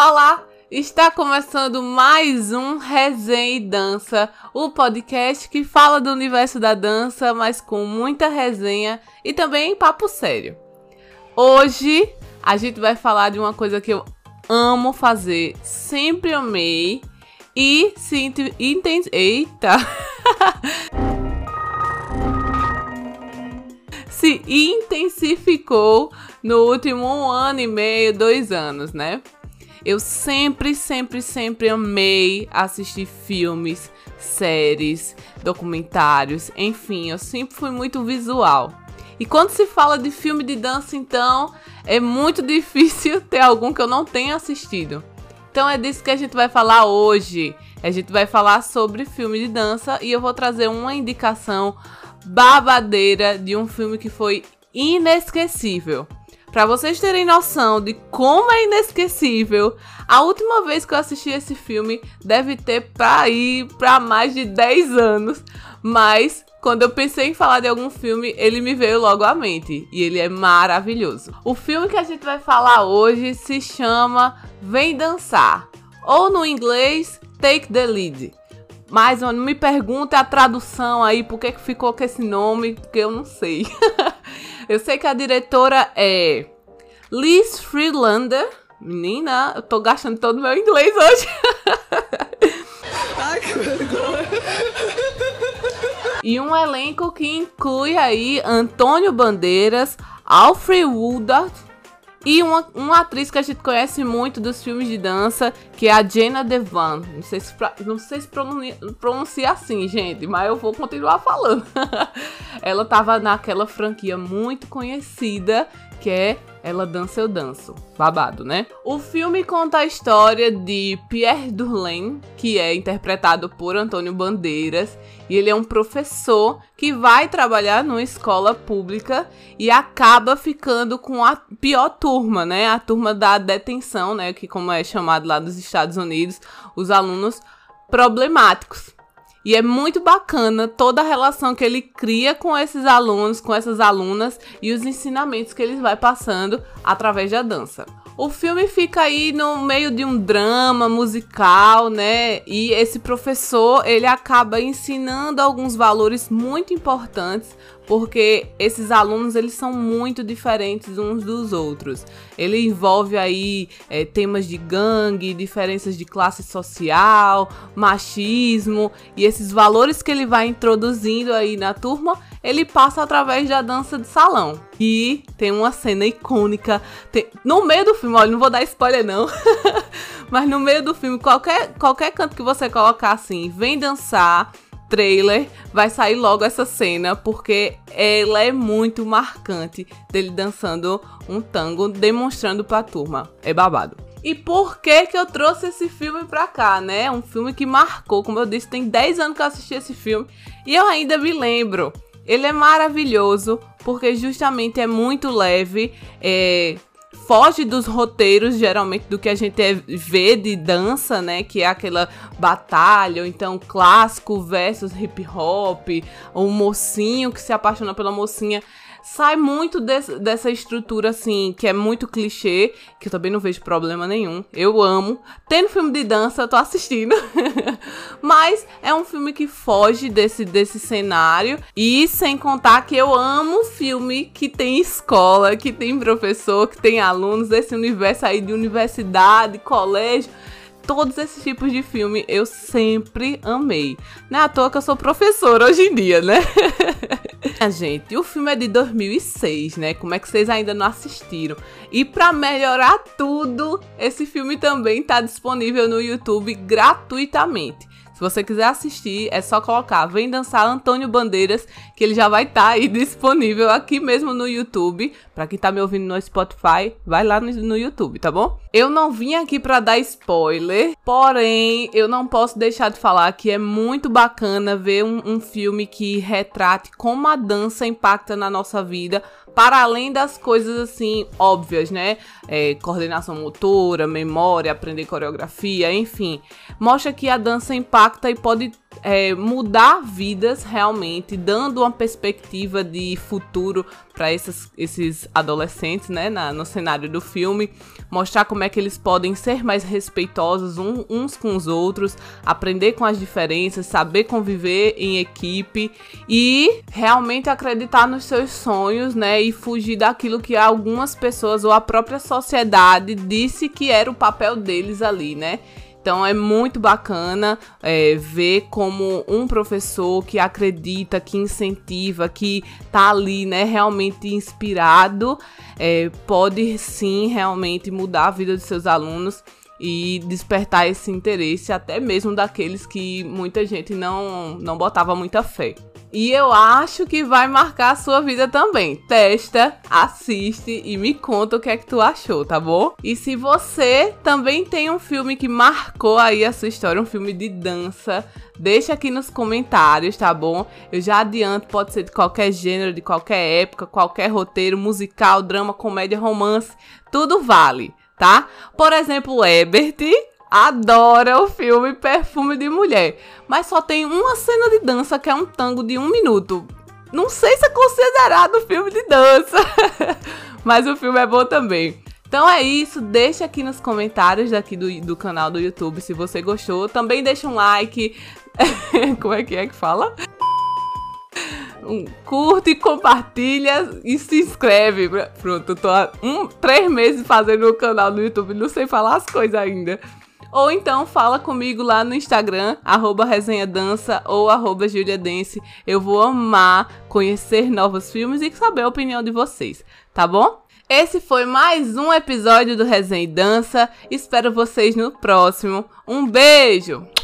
Olá, está começando mais um Resenha e Dança, o podcast que fala do universo da dança, mas com muita resenha e também papo sério. Hoje a gente vai falar de uma coisa que eu amo fazer, sempre amei e se intensificou. Eita! se intensificou no último um ano e meio, dois anos, né? Eu sempre, sempre, sempre amei assistir filmes, séries, documentários, enfim, eu sempre fui muito visual. E quando se fala de filme de dança, então, é muito difícil ter algum que eu não tenha assistido. Então é disso que a gente vai falar hoje. A gente vai falar sobre filme de dança e eu vou trazer uma indicação babadeira de um filme que foi inesquecível. Para vocês terem noção de como é inesquecível, a última vez que eu assisti esse filme deve ter para ir para mais de 10 anos, mas quando eu pensei em falar de algum filme, ele me veio logo à mente e ele é maravilhoso. O filme que a gente vai falar hoje se chama Vem Dançar, ou no inglês Take the Lead. Mas não me pergunte a tradução aí, por que ficou com esse nome, porque eu não sei. Eu sei que a diretora é Liz Freelander. Menina, eu tô gastando todo meu inglês hoje. Ai, que vergonha. E um elenco que inclui aí Antônio Bandeiras, Alfred Woodard, e uma, uma atriz que a gente conhece muito dos filmes de dança, que é a Jenna Devan. Não sei se, não sei se pronuncia, pronuncia assim, gente, mas eu vou continuar falando. Ela tava naquela franquia muito conhecida que é Ela Dança Eu Danço. Babado, né? O filme conta a história de Pierre Durlain, que é interpretado por Antônio Bandeiras, e ele é um professor que vai trabalhar numa escola pública e acaba ficando com a pior turma, né? A turma da detenção, né? Que como é chamado lá nos Estados Unidos, os alunos problemáticos. E é muito bacana toda a relação que ele cria com esses alunos, com essas alunas e os ensinamentos que ele vai passando através da dança. O filme fica aí no meio de um drama musical, né? E esse professor, ele acaba ensinando alguns valores muito importantes, porque esses alunos eles são muito diferentes uns dos outros. Ele envolve aí é, temas de gangue, diferenças de classe social, machismo e esses valores que ele vai introduzindo aí na turma ele passa através da dança de salão. E tem uma cena icônica. Tem, no meio do filme, olha, não vou dar spoiler não. Mas no meio do filme, qualquer, qualquer canto que você colocar assim, vem dançar, trailer, vai sair logo essa cena, porque ela é muito marcante dele dançando um tango, demonstrando pra turma. É babado. E por que que eu trouxe esse filme pra cá, né? Um filme que marcou, como eu disse, tem 10 anos que eu assisti esse filme e eu ainda me lembro. Ele é maravilhoso porque justamente é muito leve, é, foge dos roteiros geralmente do que a gente é, vê de dança, né? Que é aquela batalha, ou então clássico versus hip hop, ou um mocinho que se apaixona pela mocinha sai muito desse, dessa estrutura, assim, que é muito clichê, que eu também não vejo problema nenhum. Eu amo. Tendo filme de dança, eu tô assistindo. Mas é um filme que foge desse, desse cenário. E sem contar que eu amo filme que tem escola, que tem professor, que tem alunos, desse universo aí de universidade, colégio todos esses tipos de filme eu sempre amei. Não é à toa que eu sou professora hoje em dia, né? A gente, o filme é de 2006, né? Como é que vocês ainda não assistiram? E para melhorar tudo, esse filme também tá disponível no YouTube gratuitamente. Se você quiser assistir, é só colocar Vem Dançar Antônio Bandeiras, que ele já vai estar tá aí disponível aqui mesmo no YouTube. Para quem tá me ouvindo no Spotify, vai lá no, no YouTube, tá bom? Eu não vim aqui para dar spoiler, porém, eu não posso deixar de falar que é muito bacana ver um, um filme que retrate como a dança impacta na nossa vida, para além das coisas assim óbvias, né? É, coordenação motora, memória, aprender coreografia, enfim. Mostra que a dança impacta e pode é, mudar vidas realmente, dando uma perspectiva de futuro para esses adolescentes, né, na, no cenário do filme, mostrar como é que eles podem ser mais respeitosos um, uns com os outros, aprender com as diferenças, saber conviver em equipe e realmente acreditar nos seus sonhos, né, e fugir daquilo que algumas pessoas ou a própria sociedade disse que era o papel deles ali, né? Então é muito bacana é, ver como um professor que acredita, que incentiva, que tá ali, né, realmente inspirado, é, pode sim realmente mudar a vida dos seus alunos e despertar esse interesse até mesmo daqueles que muita gente não, não botava muita fé. E eu acho que vai marcar a sua vida também. Testa, assiste e me conta o que é que tu achou, tá bom? E se você também tem um filme que marcou aí a sua história, um filme de dança, deixa aqui nos comentários, tá bom? Eu já adianto, pode ser de qualquer gênero, de qualquer época, qualquer roteiro, musical, drama, comédia, romance, tudo vale, tá? Por exemplo, Ebert adora o filme Perfume de Mulher, mas só tem uma cena de dança que é um tango de um minuto. Não sei se é considerado filme de dança, mas o filme é bom também. Então é isso, deixa aqui nos comentários daqui do, do canal do YouTube se você gostou. Também deixa um like. Como é que é que fala? Um, curte, compartilha e se inscreve. Pronto, tô há um, três meses fazendo o canal no YouTube, não sei falar as coisas ainda. Ou então fala comigo lá no Instagram, arroba resenhadança ou arroba juliadense. Eu vou amar conhecer novos filmes e saber a opinião de vocês, tá bom? Esse foi mais um episódio do Resenha e Dança. Espero vocês no próximo. Um beijo!